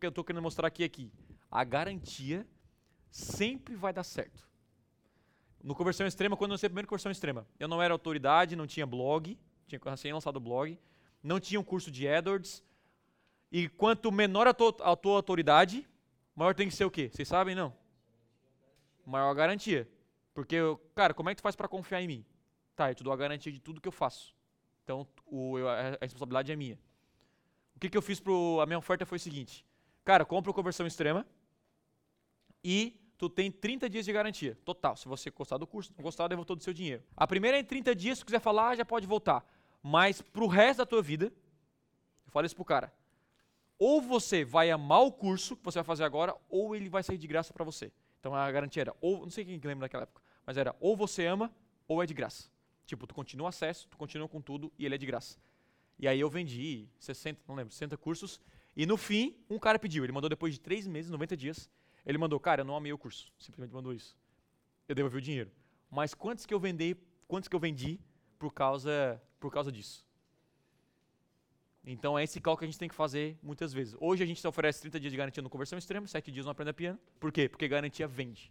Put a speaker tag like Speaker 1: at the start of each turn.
Speaker 1: que eu tô querendo mostrar aqui é que a garantia sempre vai dar certo. No Conversão Extrema, quando eu lancei a primeira Conversão Extrema, eu não era autoridade, não tinha blog, tinha recém lançado blog, não tinha um curso de AdWords, e quanto menor a tua, a tua autoridade, maior tem que ser o quê? Vocês sabem, não? Maior a garantia. Porque, cara, como é que tu faz para confiar em mim? Tá, eu te dou a garantia de tudo que eu faço. Então, o, a responsabilidade é minha. O que, que eu fiz pro. A minha oferta foi o seguinte: cara, compra o conversão extrema e tu tem 30 dias de garantia, total. Se você gostar do curso, não gostar, devolve todo o seu dinheiro. A primeira é em 30 dias, se quiser falar, já pode voltar. Mas pro resto da tua vida, eu falo isso pro cara. Ou você vai amar o curso que você vai fazer agora, ou ele vai sair de graça para você. Então a garantia era, ou, não sei quem lembra daquela época, mas era ou você ama, ou é de graça. Tipo, tu continua acesso, tu continua com tudo e ele é de graça. E aí eu vendi 60, não lembro, 60 cursos. E no fim, um cara pediu, ele mandou depois de 3 meses, 90 dias, ele mandou, cara, eu não amei o curso. Simplesmente mandou isso. Eu devolvi o dinheiro. Mas quantos que eu vendi, quantos que eu vendi por causa, por causa disso? Então é esse cálculo que a gente tem que fazer muitas vezes. Hoje a gente oferece 30 dias de garantia no conversão extrema, 7 dias no aprenda piano. Por quê? Porque garantia vende.